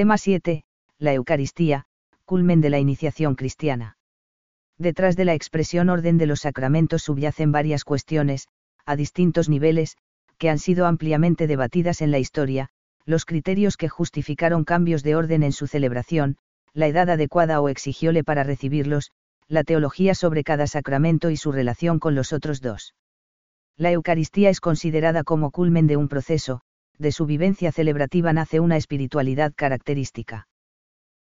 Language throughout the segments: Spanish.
Tema 7. La Eucaristía, culmen de la iniciación cristiana. Detrás de la expresión orden de los sacramentos subyacen varias cuestiones, a distintos niveles, que han sido ampliamente debatidas en la historia, los criterios que justificaron cambios de orden en su celebración, la edad adecuada o exigióle para recibirlos, la teología sobre cada sacramento y su relación con los otros dos. La Eucaristía es considerada como culmen de un proceso, de su vivencia celebrativa nace una espiritualidad característica.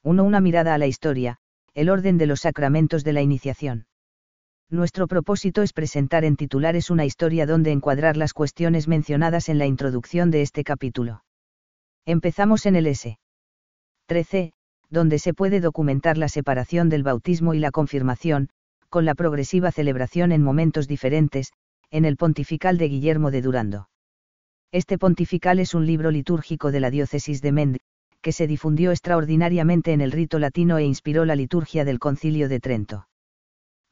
1. Una mirada a la historia, el orden de los sacramentos de la iniciación. Nuestro propósito es presentar en titulares una historia donde encuadrar las cuestiones mencionadas en la introducción de este capítulo. Empezamos en el S. 13, donde se puede documentar la separación del bautismo y la confirmación, con la progresiva celebración en momentos diferentes, en el pontifical de Guillermo de Durando. Este pontifical es un libro litúrgico de la diócesis de Mende, que se difundió extraordinariamente en el rito latino e inspiró la liturgia del concilio de Trento.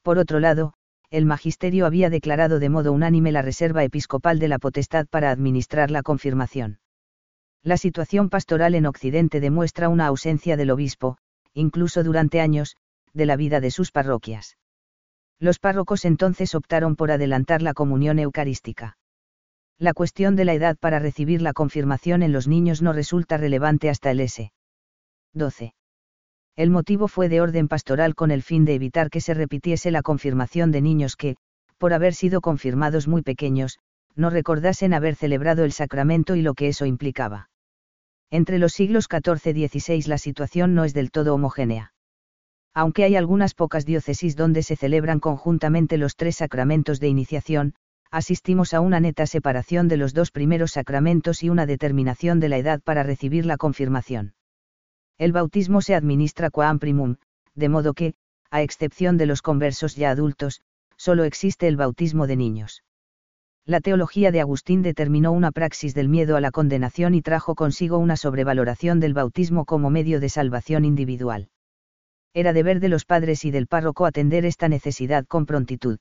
Por otro lado, el magisterio había declarado de modo unánime la reserva episcopal de la potestad para administrar la confirmación. La situación pastoral en Occidente demuestra una ausencia del obispo, incluso durante años, de la vida de sus parroquias. Los párrocos entonces optaron por adelantar la comunión eucarística. La cuestión de la edad para recibir la confirmación en los niños no resulta relevante hasta el S. 12. El motivo fue de orden pastoral con el fin de evitar que se repitiese la confirmación de niños que, por haber sido confirmados muy pequeños, no recordasen haber celebrado el sacramento y lo que eso implicaba. Entre los siglos XIV y XVI la situación no es del todo homogénea. Aunque hay algunas pocas diócesis donde se celebran conjuntamente los tres sacramentos de iniciación, asistimos a una neta separación de los dos primeros sacramentos y una determinación de la edad para recibir la confirmación. El bautismo se administra quam primum, de modo que, a excepción de los conversos ya adultos, solo existe el bautismo de niños la teología de Agustín determinó una praxis del miedo a la condenación y trajo consigo una sobrevaloración del bautismo como medio de salvación individual. Era deber de los padres y del párroco atender esta necesidad con prontitud.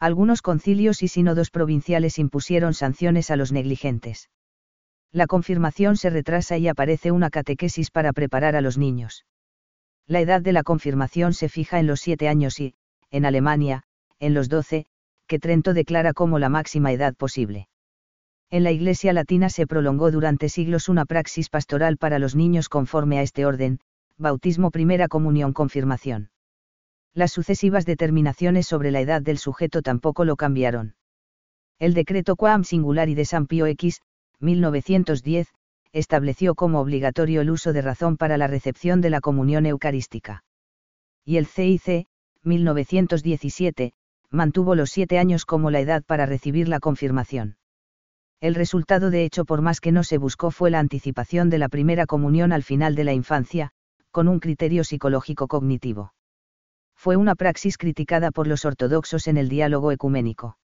Algunos concilios y sínodos provinciales impusieron sanciones a los negligentes. La confirmación se retrasa y aparece una catequesis para preparar a los niños. La edad de la confirmación se fija en los siete años y, en Alemania, en los doce, que Trento declara como la máxima edad posible. En la Iglesia latina se prolongó durante siglos una praxis pastoral para los niños conforme a este orden, bautismo primera comunión confirmación. Las sucesivas determinaciones sobre la edad del sujeto tampoco lo cambiaron. El decreto Quam Singulari de San Pío X, 1910, estableció como obligatorio el uso de razón para la recepción de la comunión eucarística. Y el CIC, 1917, mantuvo los siete años como la edad para recibir la confirmación. El resultado de hecho por más que no se buscó fue la anticipación de la primera comunión al final de la infancia, con un criterio psicológico cognitivo. Fue una praxis criticada por los ortodoxos en el diálogo ecuménico.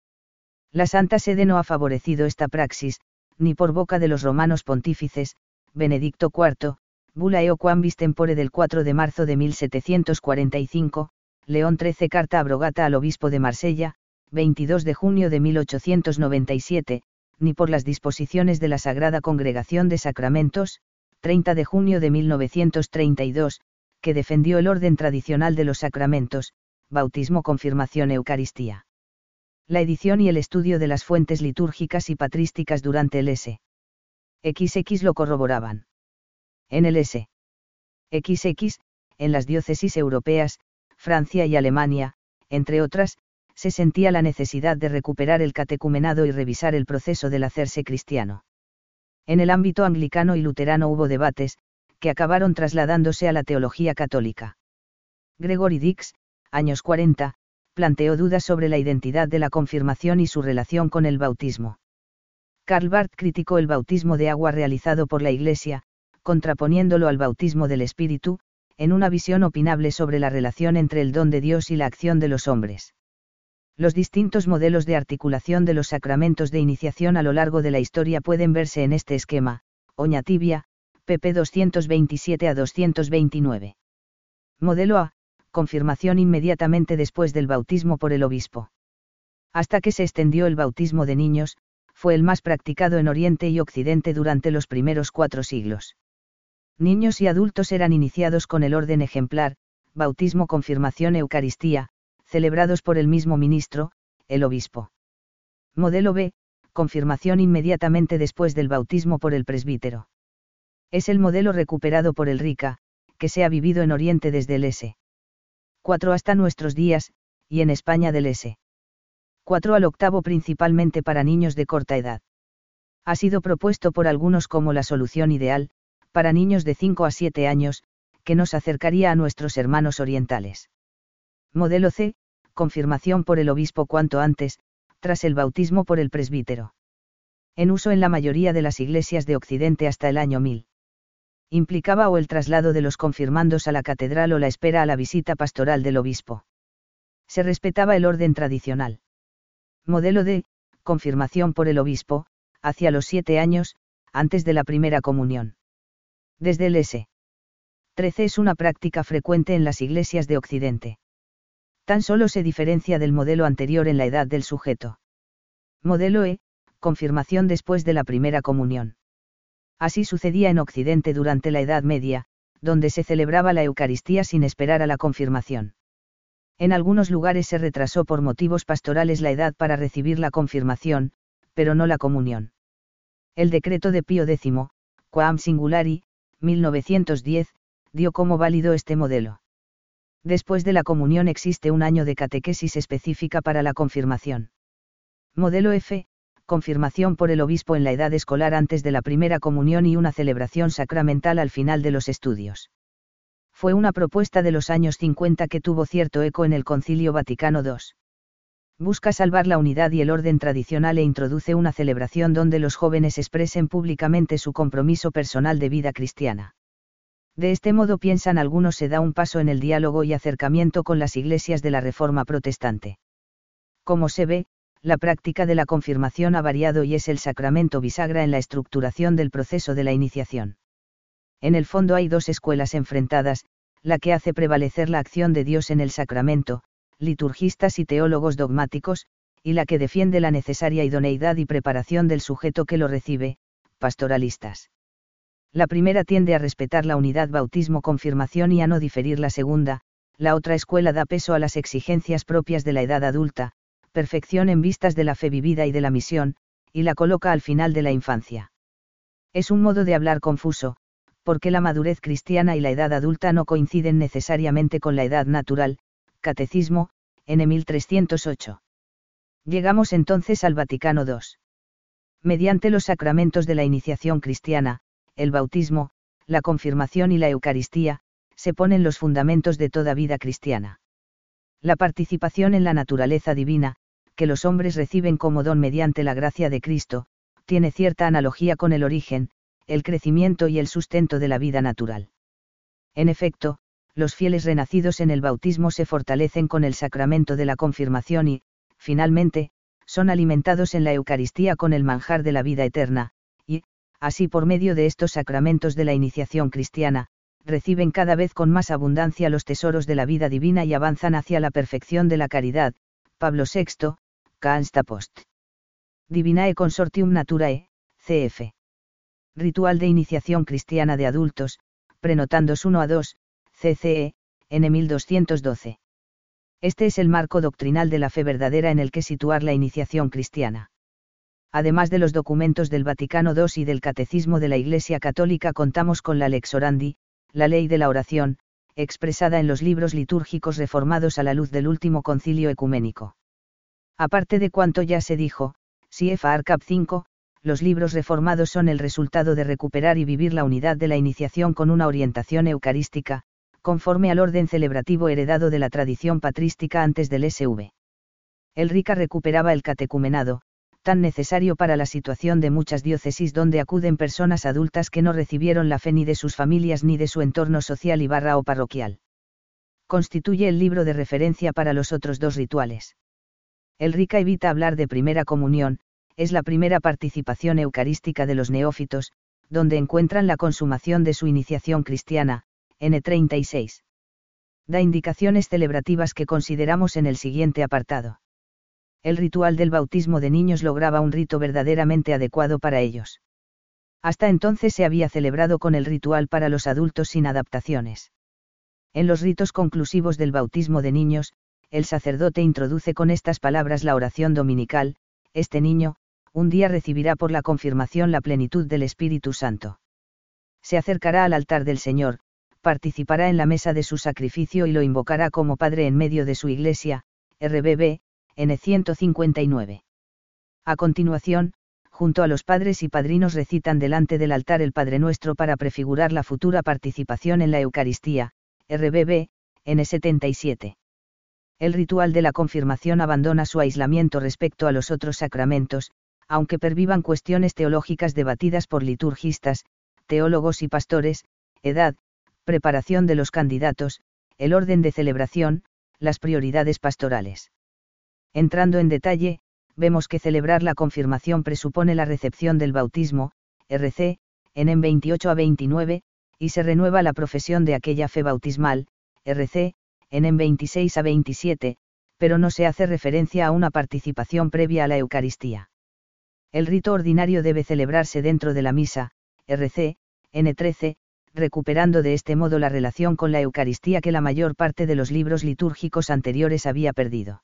La Santa Sede no ha favorecido esta praxis, ni por boca de los romanos pontífices, Benedicto IV, Bula eo quam tempore del 4 de marzo de 1745, León XIII Carta abrogata al obispo de Marsella, 22 de junio de 1897, ni por las disposiciones de la Sagrada Congregación de Sacramentos, 30 de junio de 1932, que defendió el orden tradicional de los sacramentos, bautismo, confirmación, Eucaristía. La edición y el estudio de las fuentes litúrgicas y patrísticas durante el S. XX lo corroboraban. En el S. XX, en las diócesis europeas, Francia y Alemania, entre otras, se sentía la necesidad de recuperar el catecumenado y revisar el proceso del hacerse cristiano. En el ámbito anglicano y luterano hubo debates, que acabaron trasladándose a la teología católica. Gregory Dix, años 40, planteó dudas sobre la identidad de la confirmación y su relación con el bautismo. Karl Barth criticó el bautismo de agua realizado por la Iglesia, contraponiéndolo al bautismo del Espíritu, en una visión opinable sobre la relación entre el don de Dios y la acción de los hombres. Los distintos modelos de articulación de los sacramentos de iniciación a lo largo de la historia pueden verse en este esquema, Oña Tibia, pp 227 a 229. Modelo A, confirmación inmediatamente después del bautismo por el obispo. Hasta que se extendió el bautismo de niños, fue el más practicado en Oriente y Occidente durante los primeros cuatro siglos Niños y adultos eran iniciados con el orden ejemplar, bautismo, confirmación, Eucaristía, celebrados por el mismo ministro, el obispo. Modelo B, confirmación inmediatamente después del bautismo por el presbítero. Es el modelo recuperado por el RICA, que se ha vivido en Oriente desde el S. 4 hasta nuestros días, y en España del S. 4 al octavo principalmente para niños de corta edad. Ha sido propuesto por algunos como la solución ideal, para niños de 5 a 7 años, que nos acercaría a nuestros hermanos orientales. Modelo C, confirmación por el obispo cuanto antes, tras el bautismo por el presbítero. En uso en la mayoría de las iglesias de Occidente hasta el año 1000. Implicaba o el traslado de los confirmandos a la catedral o la espera a la visita pastoral del obispo. Se respetaba el orden tradicional. Modelo de, confirmación por el obispo, hacia los siete años, antes de la primera comunión. Desde el S. 13 es una práctica frecuente en las iglesias de Occidente. Tan solo se diferencia del modelo anterior en la edad del sujeto. Modelo E, confirmación después de la primera comunión. Así sucedía en Occidente durante la Edad Media, donde se celebraba la Eucaristía sin esperar a la confirmación. En algunos lugares se retrasó por motivos pastorales la edad para recibir la confirmación, pero no la comunión. El decreto de Pío X, Quam Singulari, 1910, dio como válido este modelo. Después de la comunión existe un año de catequesis específica para la confirmación. Modelo F, confirmación por el obispo en la edad escolar antes de la primera comunión y una celebración sacramental al final de los estudios. Fue una propuesta de los años 50 que tuvo cierto eco en el Concilio Vaticano II. Busca salvar la unidad y el orden tradicional e introduce una celebración donde los jóvenes expresen públicamente su compromiso personal de vida cristiana. De este modo piensan algunos se da un paso en el diálogo y acercamiento con las iglesias de la Reforma protestante. Como se ve, la práctica de la confirmación ha variado y es el sacramento bisagra en la estructuración del proceso de la iniciación. En el fondo hay dos escuelas enfrentadas, la que hace prevalecer la acción de Dios en el sacramento, liturgistas y teólogos dogmáticos, y la que defiende la necesaria idoneidad y preparación del sujeto que lo recibe, pastoralistas. La primera tiende a respetar la unidad bautismo-confirmación y a no diferir la segunda, la otra escuela da peso a las exigencias propias de la edad adulta, perfección en vistas de la fe vivida y de la misión, y la coloca al final de la infancia. Es un modo de hablar confuso, porque la madurez cristiana y la edad adulta no coinciden necesariamente con la edad natural, Catecismo, N 1308. Llegamos entonces al Vaticano II. Mediante los sacramentos de la iniciación cristiana, el bautismo, la confirmación y la Eucaristía, se ponen los fundamentos de toda vida cristiana. La participación en la naturaleza divina, que los hombres reciben como don mediante la gracia de Cristo, tiene cierta analogía con el origen, el crecimiento y el sustento de la vida natural. En efecto, los fieles renacidos en el bautismo se fortalecen con el sacramento de la confirmación y, finalmente, son alimentados en la Eucaristía con el manjar de la vida eterna, y, así por medio de estos sacramentos de la iniciación cristiana, reciben cada vez con más abundancia los tesoros de la vida divina y avanzan hacia la perfección de la caridad. Pablo VI, Cansta Post. Divinae Consortium Naturae, CF. Ritual de iniciación cristiana de adultos, prenotandos 1 a 2, CCE, N 1212. Este es el marco doctrinal de la fe verdadera en el que situar la iniciación cristiana. Además de los documentos del Vaticano II y del Catecismo de la Iglesia Católica contamos con la Lex Orandi, la ley de la oración, expresada en los libros litúrgicos reformados a la luz del último concilio ecuménico. Aparte de cuanto ya se dijo, CFA ARCAP 5, los libros reformados son el resultado de recuperar y vivir la unidad de la iniciación con una orientación eucarística, conforme al orden celebrativo heredado de la tradición patrística antes del SV. El Rica recuperaba el catecumenado, tan necesario para la situación de muchas diócesis donde acuden personas adultas que no recibieron la fe ni de sus familias ni de su entorno social y barra o parroquial. Constituye el libro de referencia para los otros dos rituales. El Rica evita hablar de primera comunión, es la primera participación eucarística de los neófitos, donde encuentran la consumación de su iniciación cristiana, N36. Da indicaciones celebrativas que consideramos en el siguiente apartado. El ritual del bautismo de niños lograba un rito verdaderamente adecuado para ellos. Hasta entonces se había celebrado con el ritual para los adultos sin adaptaciones. En los ritos conclusivos del bautismo de niños, el sacerdote introduce con estas palabras la oración dominical, este niño, un día recibirá por la confirmación la plenitud del Espíritu Santo. Se acercará al altar del Señor, participará en la mesa de su sacrificio y lo invocará como Padre en medio de su iglesia, RBB, N 159. A continuación, junto a los padres y padrinos recitan delante del altar el Padre Nuestro para prefigurar la futura participación en la Eucaristía, RBB, N77. El ritual de la confirmación abandona su aislamiento respecto a los otros sacramentos, aunque pervivan cuestiones teológicas debatidas por liturgistas, teólogos y pastores, edad, preparación de los candidatos, el orden de celebración, las prioridades pastorales. Entrando en detalle, vemos que celebrar la confirmación presupone la recepción del bautismo, RC, en 28 a 29, y se renueva la profesión de aquella fe bautismal, RC, en 26 a 27, pero no se hace referencia a una participación previa a la Eucaristía. El rito ordinario debe celebrarse dentro de la misa, RC, N13, recuperando de este modo la relación con la Eucaristía que la mayor parte de los libros litúrgicos anteriores había perdido.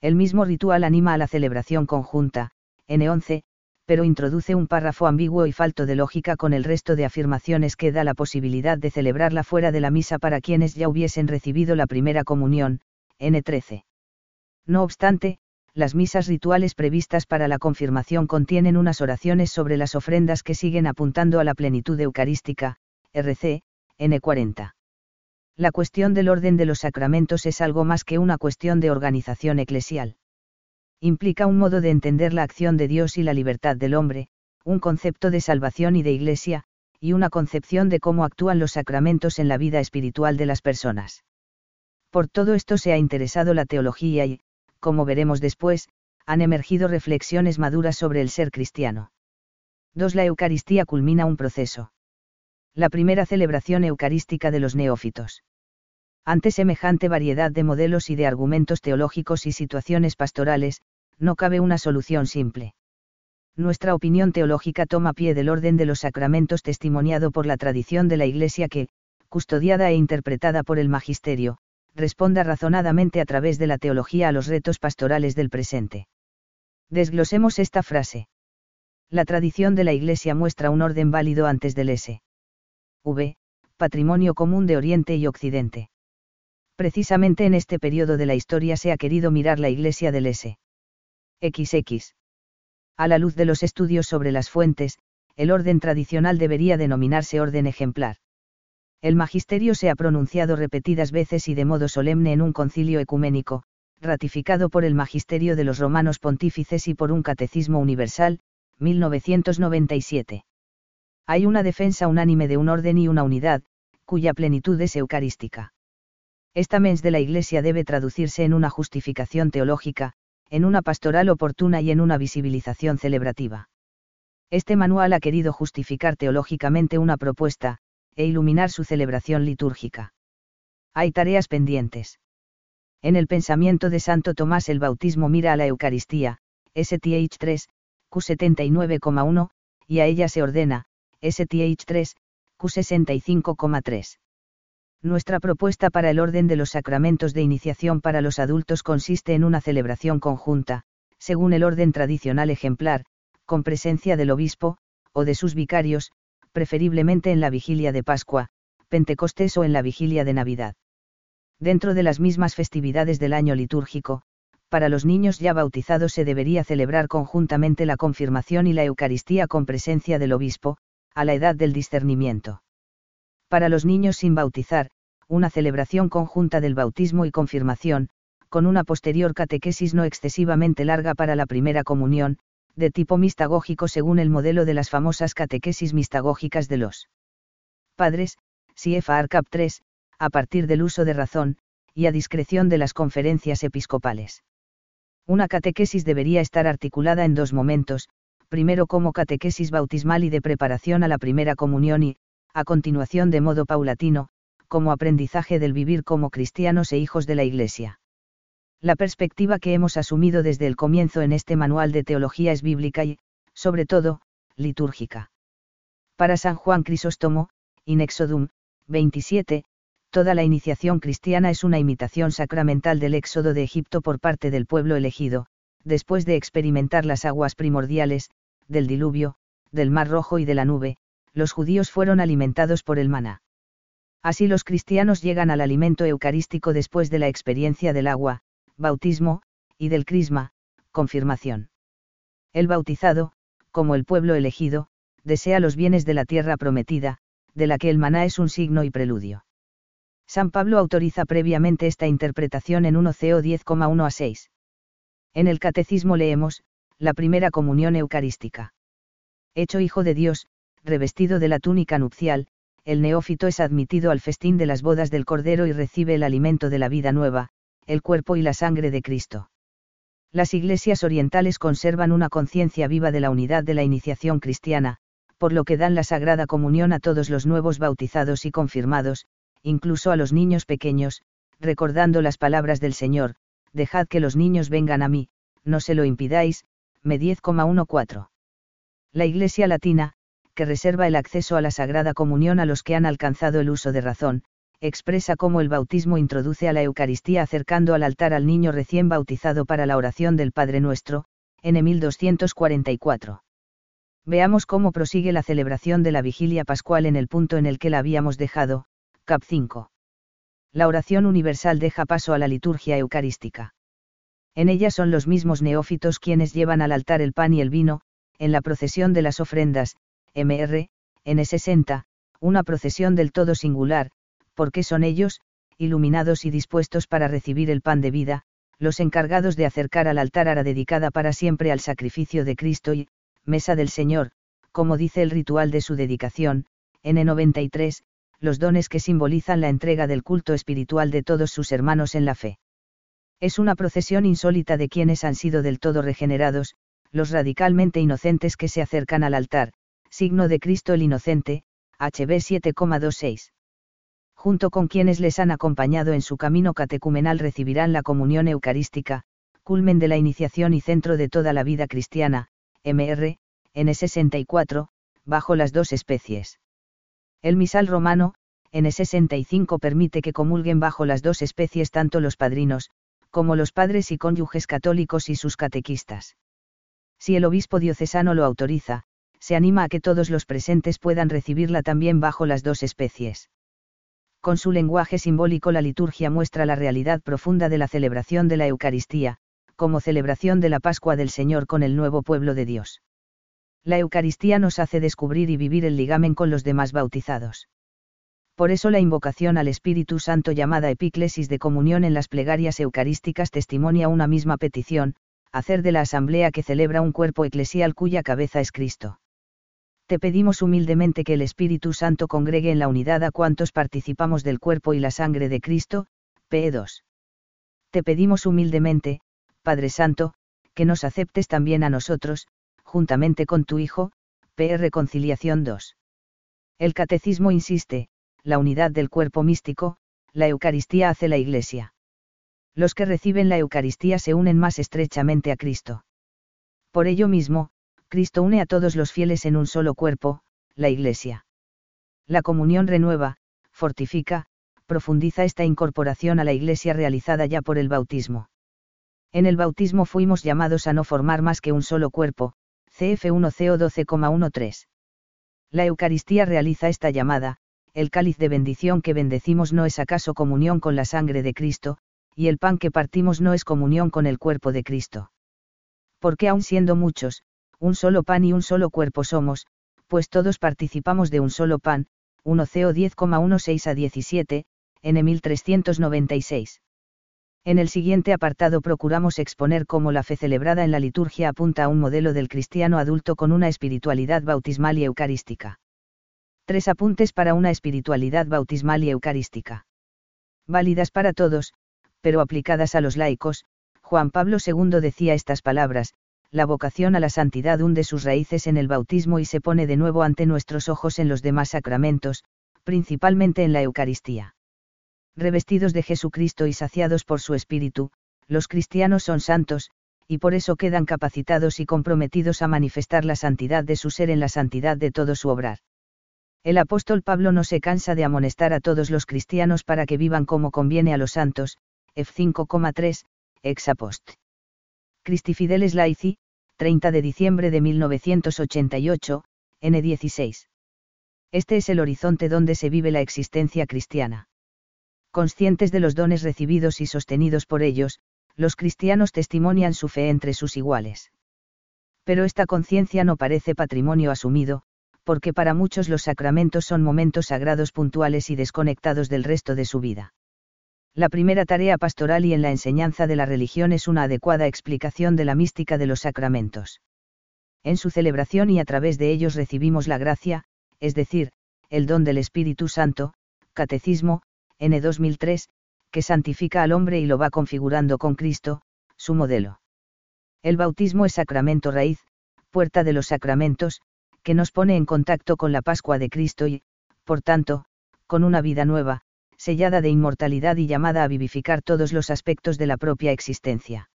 El mismo ritual anima a la celebración conjunta, N11, pero introduce un párrafo ambiguo y falto de lógica con el resto de afirmaciones que da la posibilidad de celebrarla fuera de la misa para quienes ya hubiesen recibido la primera comunión, N13. No obstante, las misas rituales previstas para la confirmación contienen unas oraciones sobre las ofrendas que siguen apuntando a la plenitud eucarística, RC, N40. La cuestión del orden de los sacramentos es algo más que una cuestión de organización eclesial. Implica un modo de entender la acción de Dios y la libertad del hombre, un concepto de salvación y de iglesia, y una concepción de cómo actúan los sacramentos en la vida espiritual de las personas. Por todo esto se ha interesado la teología y, como veremos después, han emergido reflexiones maduras sobre el ser cristiano. 2. La Eucaristía culmina un proceso la primera celebración eucarística de los neófitos. Ante semejante variedad de modelos y de argumentos teológicos y situaciones pastorales, no cabe una solución simple. Nuestra opinión teológica toma pie del orden de los sacramentos testimoniado por la tradición de la Iglesia que, custodiada e interpretada por el Magisterio, responda razonadamente a través de la teología a los retos pastorales del presente. Desglosemos esta frase. La tradición de la Iglesia muestra un orden válido antes del S. V, patrimonio común de Oriente y Occidente. Precisamente en este periodo de la historia se ha querido mirar la iglesia del S. XX. A la luz de los estudios sobre las fuentes, el orden tradicional debería denominarse orden ejemplar. El magisterio se ha pronunciado repetidas veces y de modo solemne en un concilio ecuménico, ratificado por el magisterio de los romanos pontífices y por un catecismo universal, 1997 hay una defensa unánime de un orden y una unidad, cuya plenitud es eucarística. Esta mens de la Iglesia debe traducirse en una justificación teológica, en una pastoral oportuna y en una visibilización celebrativa. Este manual ha querido justificar teológicamente una propuesta, e iluminar su celebración litúrgica. Hay tareas pendientes. En el pensamiento de Santo Tomás el bautismo mira a la Eucaristía, STH 3, Q79,1, y a ella se ordena, STH3, Q65,3. Nuestra propuesta para el orden de los sacramentos de iniciación para los adultos consiste en una celebración conjunta, según el orden tradicional ejemplar, con presencia del obispo, o de sus vicarios, preferiblemente en la vigilia de Pascua, Pentecostés o en la vigilia de Navidad. Dentro de las mismas festividades del año litúrgico, para los niños ya bautizados se debería celebrar conjuntamente la confirmación y la Eucaristía con presencia del obispo, a la edad del discernimiento. Para los niños sin bautizar, una celebración conjunta del bautismo y confirmación, con una posterior catequesis no excesivamente larga para la primera comunión, de tipo mistagógico según el modelo de las famosas catequesis mistagógicas de los padres, CIEFA ARCAP 3, a partir del uso de razón, y a discreción de las conferencias episcopales. Una catequesis debería estar articulada en dos momentos, primero como catequesis bautismal y de preparación a la primera comunión y, a continuación de modo paulatino, como aprendizaje del vivir como cristianos e hijos de la Iglesia. La perspectiva que hemos asumido desde el comienzo en este manual de teología es bíblica y, sobre todo, litúrgica. Para San Juan Crisóstomo, in Exodum, 27, toda la iniciación cristiana es una imitación sacramental del éxodo de Egipto por parte del pueblo elegido, después de experimentar las aguas primordiales, del diluvio, del mar rojo y de la nube, los judíos fueron alimentados por el maná. Así los cristianos llegan al alimento eucarístico después de la experiencia del agua, bautismo, y del crisma, confirmación. El bautizado, como el pueblo elegido, desea los bienes de la tierra prometida, de la que el maná es un signo y preludio. San Pablo autoriza previamente esta interpretación en 1 CO 10,1 a 6. En el Catecismo leemos, la primera comunión eucarística. Hecho hijo de Dios, revestido de la túnica nupcial, el neófito es admitido al festín de las bodas del Cordero y recibe el alimento de la vida nueva, el cuerpo y la sangre de Cristo. Las iglesias orientales conservan una conciencia viva de la unidad de la iniciación cristiana, por lo que dan la Sagrada Comunión a todos los nuevos bautizados y confirmados, incluso a los niños pequeños, recordando las palabras del Señor, dejad que los niños vengan a mí, no se lo impidáis, me 10,14. La Iglesia Latina, que reserva el acceso a la Sagrada Comunión a los que han alcanzado el uso de razón, expresa cómo el bautismo introduce a la Eucaristía acercando al altar al niño recién bautizado para la oración del Padre Nuestro, en 1244. Veamos cómo prosigue la celebración de la vigilia pascual en el punto en el que la habíamos dejado, cap 5. La oración universal deja paso a la liturgia eucarística. En ella son los mismos neófitos quienes llevan al altar el pan y el vino, en la procesión de las ofrendas, Mr. N60, una procesión del todo singular, porque son ellos, iluminados y dispuestos para recibir el pan de vida, los encargados de acercar al altar ara dedicada para siempre al sacrificio de Cristo y, mesa del Señor, como dice el ritual de su dedicación, N93, los dones que simbolizan la entrega del culto espiritual de todos sus hermanos en la fe. Es una procesión insólita de quienes han sido del todo regenerados, los radicalmente inocentes que se acercan al altar, signo de Cristo el Inocente, HB 7,26. Junto con quienes les han acompañado en su camino catecumenal recibirán la comunión eucarística, culmen de la iniciación y centro de toda la vida cristiana, MR, N64, bajo las dos especies. El misal romano, N65 permite que comulguen bajo las dos especies tanto los padrinos, como los padres y cónyuges católicos y sus catequistas. Si el obispo diocesano lo autoriza, se anima a que todos los presentes puedan recibirla también bajo las dos especies. Con su lenguaje simbólico la liturgia muestra la realidad profunda de la celebración de la Eucaristía, como celebración de la Pascua del Señor con el nuevo pueblo de Dios. La Eucaristía nos hace descubrir y vivir el ligamen con los demás bautizados. Por eso la invocación al Espíritu Santo llamada epíclesis de comunión en las plegarias eucarísticas testimonia una misma petición, hacer de la asamblea que celebra un cuerpo eclesial cuya cabeza es Cristo te pedimos humildemente que el Espíritu Santo congregue en la unidad a cuantos participamos del cuerpo y la sangre de Cristo, p 2. Te pedimos humildemente, Padre Santo, que nos aceptes también a nosotros, juntamente con tu Hijo, p Reconciliación 2. El Catecismo insiste, la unidad del cuerpo místico, la Eucaristía hace la Iglesia. Los que reciben la Eucaristía se unen más estrechamente a Cristo. Por ello mismo, Cristo une a todos los fieles en un solo cuerpo, la Iglesia. La comunión renueva, fortifica, profundiza esta incorporación a la Iglesia realizada ya por el bautismo. En el bautismo fuimos llamados a no formar más que un solo cuerpo, CF1CO 12,13. La Eucaristía realiza esta llamada, el cáliz de bendición que bendecimos no es acaso comunión con la sangre de Cristo, y el pan que partimos no es comunión con el cuerpo de Cristo. Porque aun siendo muchos, un solo pan y un solo cuerpo somos, pues todos participamos de un solo pan, 1 CO 10,16 a 17, N 1396. En el siguiente apartado procuramos exponer cómo la fe celebrada en la liturgia apunta a un modelo del cristiano adulto con una espiritualidad bautismal y eucarística. Tres apuntes para una espiritualidad bautismal y eucarística. Válidas para todos, pero aplicadas a los laicos, Juan Pablo II decía estas palabras, la vocación a la santidad hunde sus raíces en el bautismo y se pone de nuevo ante nuestros ojos en los demás sacramentos, principalmente en la Eucaristía. Revestidos de Jesucristo y saciados por su Espíritu, los cristianos son santos, y por eso quedan capacitados y comprometidos a manifestar la santidad de su ser en la santidad de todo su obrar. El apóstol Pablo no se cansa de amonestar a todos los cristianos para que vivan como conviene a los santos, F5,3, ex apost. Christi Fideles Laici, 30 de diciembre de 1988, N16. Este es el horizonte donde se vive la existencia cristiana. Conscientes de los dones recibidos y sostenidos por ellos, los cristianos testimonian su fe entre sus iguales. Pero esta conciencia no parece patrimonio asumido, porque para muchos los sacramentos son momentos sagrados puntuales y desconectados del resto de su vida. La primera tarea pastoral y en la enseñanza de la religión es una adecuada explicación de la mística de los sacramentos. En su celebración y a través de ellos recibimos la gracia, es decir, el don del Espíritu Santo, Catecismo, N 2003, que santifica al hombre y lo va configurando con Cristo, su modelo. El bautismo es sacramento raíz, puerta de los sacramentos, que nos pone en contacto con la Pascua de Cristo y, por tanto, con una vida nueva, sellada de inmortalidad y llamada a vivificar todos los aspectos de la propia existencia.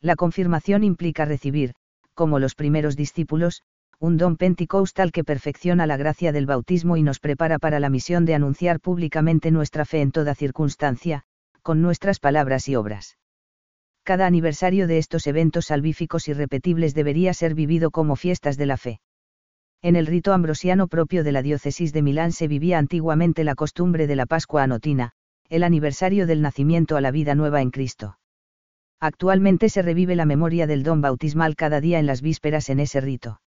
La confirmación implica recibir, como los primeros discípulos, un don pentecostal que perfecciona la gracia del bautismo y nos prepara para la misión de anunciar públicamente nuestra fe en toda circunstancia, con nuestras palabras y obras. Cada aniversario de estos eventos salvíficos irrepetibles debería ser vivido como fiestas de la fe. En el rito ambrosiano propio de la diócesis de Milán se vivía antiguamente la costumbre de la Pascua anotina, el aniversario del nacimiento a la vida nueva en Cristo. Actualmente se revive la memoria del don bautismal cada día en las vísperas en ese rito.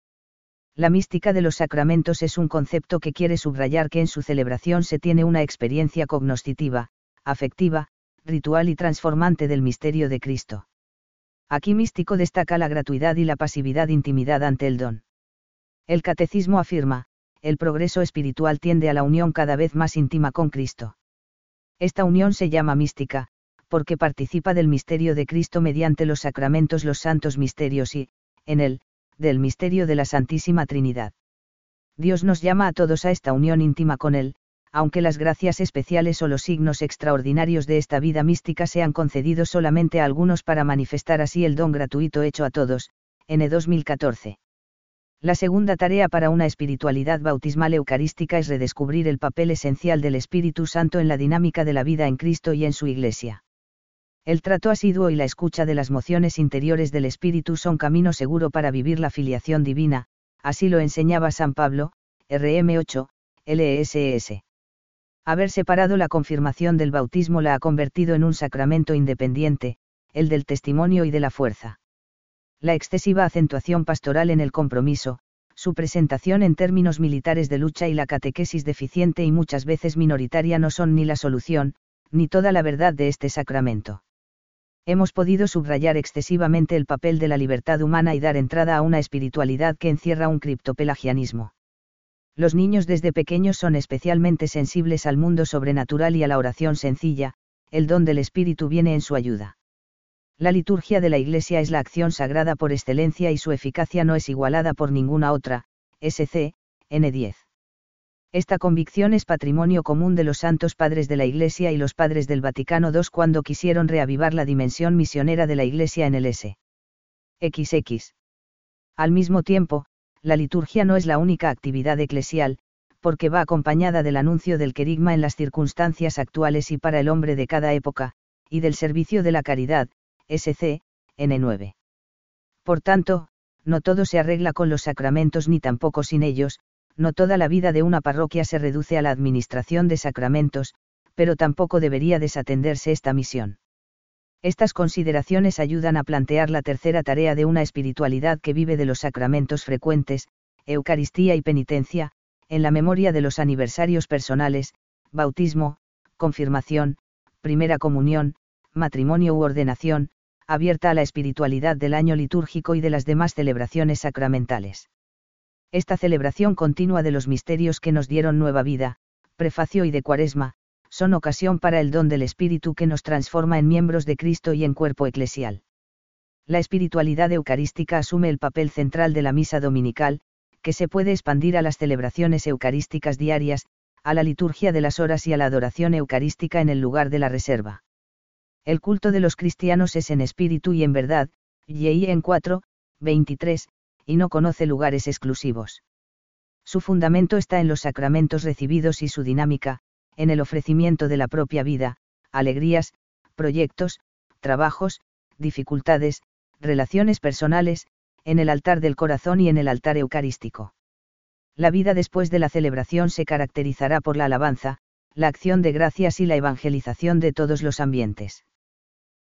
La mística de los sacramentos es un concepto que quiere subrayar que en su celebración se tiene una experiencia cognoscitiva, afectiva, ritual y transformante del misterio de Cristo. Aquí místico destaca la gratuidad y la pasividad intimidad ante el don. El catecismo afirma, el progreso espiritual tiende a la unión cada vez más íntima con Cristo. Esta unión se llama mística, porque participa del misterio de Cristo mediante los sacramentos, los santos misterios y, en él, del misterio de la Santísima Trinidad. Dios nos llama a todos a esta unión íntima con Él, aunque las gracias especiales o los signos extraordinarios de esta vida mística sean concedidos solamente a algunos para manifestar así el don gratuito hecho a todos, N 2014. La segunda tarea para una espiritualidad bautismal eucarística es redescubrir el papel esencial del Espíritu Santo en la dinámica de la vida en Cristo y en su Iglesia. El trato asiduo y la escucha de las mociones interiores del Espíritu son camino seguro para vivir la filiación divina, así lo enseñaba San Pablo, RM 8, LSS. Haber separado la confirmación del bautismo la ha convertido en un sacramento independiente, el del testimonio y de la fuerza la excesiva acentuación pastoral en el compromiso, su presentación en términos militares de lucha y la catequesis deficiente y muchas veces minoritaria no son ni la solución, ni toda la verdad de este sacramento. Hemos podido subrayar excesivamente el papel de la libertad humana y dar entrada a una espiritualidad que encierra un criptopelagianismo. Los niños desde pequeños son especialmente sensibles al mundo sobrenatural y a la oración sencilla, el don del Espíritu viene en su ayuda. La liturgia de la Iglesia es la acción sagrada por excelencia y su eficacia no es igualada por ninguna otra, SC, N10. Esta convicción es patrimonio común de los santos padres de la Iglesia y los padres del Vaticano II cuando quisieron reavivar la dimensión misionera de la Iglesia en el S. XX. Al mismo tiempo, la liturgia no es la única actividad eclesial, porque va acompañada del anuncio del querigma en las circunstancias actuales y para el hombre de cada época, y del servicio de la caridad, SC, N9. Por tanto, no todo se arregla con los sacramentos ni tampoco sin ellos, no toda la vida de una parroquia se reduce a la administración de sacramentos, pero tampoco debería desatenderse esta misión. Estas consideraciones ayudan a plantear la tercera tarea de una espiritualidad que vive de los sacramentos frecuentes, Eucaristía y penitencia, en la memoria de los aniversarios personales, bautismo, confirmación, primera comunión, matrimonio u ordenación, abierta a la espiritualidad del año litúrgico y de las demás celebraciones sacramentales. Esta celebración continua de los misterios que nos dieron nueva vida, prefacio y de cuaresma, son ocasión para el don del Espíritu que nos transforma en miembros de Cristo y en cuerpo eclesial. La espiritualidad eucarística asume el papel central de la misa dominical, que se puede expandir a las celebraciones eucarísticas diarias, a la liturgia de las horas y a la adoración eucarística en el lugar de la reserva. El culto de los cristianos es en espíritu y en verdad, y en 4, 23, y no conoce lugares exclusivos. Su fundamento está en los sacramentos recibidos y su dinámica, en el ofrecimiento de la propia vida, alegrías, proyectos, trabajos, dificultades, relaciones personales, en el altar del corazón y en el altar eucarístico. La vida después de la celebración se caracterizará por la alabanza, la acción de gracias y la evangelización de todos los ambientes.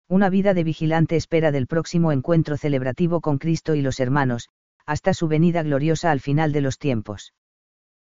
Una vida de vigilante espera del próximo encuentro celebrativo con Cristo y los hermanos, hasta su venida gloriosa al final de los tiempos.